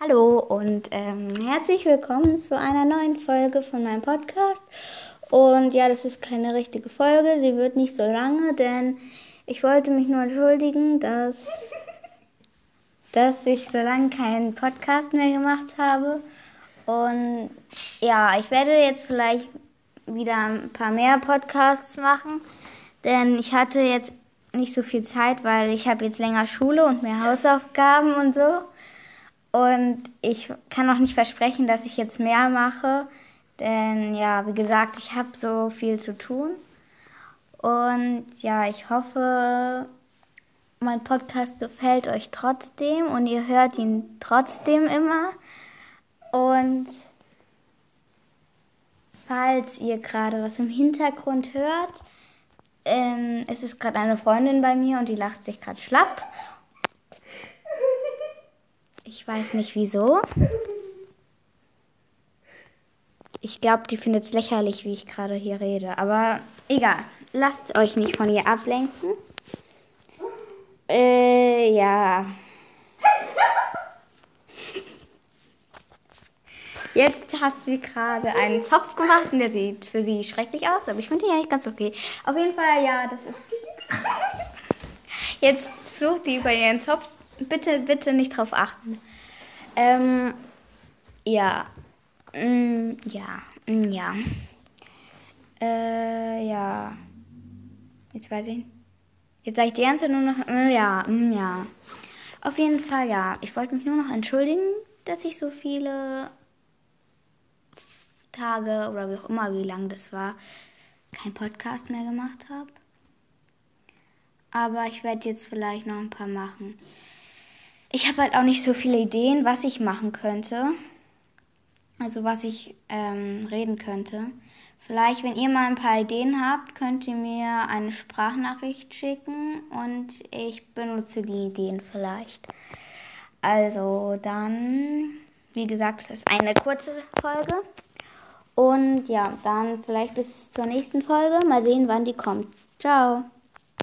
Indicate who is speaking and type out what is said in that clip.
Speaker 1: Hallo und ähm, herzlich willkommen zu einer neuen Folge von meinem Podcast. Und ja, das ist keine richtige Folge, die wird nicht so lange, denn ich wollte mich nur entschuldigen, dass, dass ich so lange keinen Podcast mehr gemacht habe. Und ja, ich werde jetzt vielleicht wieder ein paar mehr Podcasts machen, denn ich hatte jetzt nicht so viel Zeit, weil ich habe jetzt länger Schule und mehr Hausaufgaben und so. Und ich kann auch nicht versprechen, dass ich jetzt mehr mache, denn ja, wie gesagt, ich habe so viel zu tun. Und ja, ich hoffe, mein Podcast gefällt euch trotzdem und ihr hört ihn trotzdem immer. Und falls ihr gerade was im Hintergrund hört, ähm, es ist gerade eine Freundin bei mir und die lacht sich gerade schlapp. Ich weiß nicht wieso. Ich glaube, die findet es lächerlich, wie ich gerade hier rede. Aber egal. Lasst euch nicht von ihr ablenken. Äh, ja. Jetzt hat sie gerade einen Zopf gemacht und der sieht für sie schrecklich aus, aber ich finde ihn eigentlich ganz okay. Auf jeden Fall, ja, das ist. Jetzt flucht sie über ihren Zopf. Bitte, bitte nicht drauf achten. Ähm, ja. Mm, ja. Mm, ja. Äh, ja. Jetzt weiß ich. Jetzt sage ich die ganze Zeit nur noch. Mm, ja, mm, ja. Auf jeden Fall, ja. Ich wollte mich nur noch entschuldigen, dass ich so viele Tage oder wie auch immer, wie lang das war, kein Podcast mehr gemacht habe. Aber ich werde jetzt vielleicht noch ein paar machen. Ich habe halt auch nicht so viele Ideen, was ich machen könnte. Also was ich ähm, reden könnte. Vielleicht, wenn ihr mal ein paar Ideen habt, könnt ihr mir eine Sprachnachricht schicken und ich benutze die Ideen vielleicht. Also dann, wie gesagt, das ist eine kurze Folge. Und ja, dann vielleicht bis zur nächsten Folge. Mal sehen, wann die kommt. Ciao.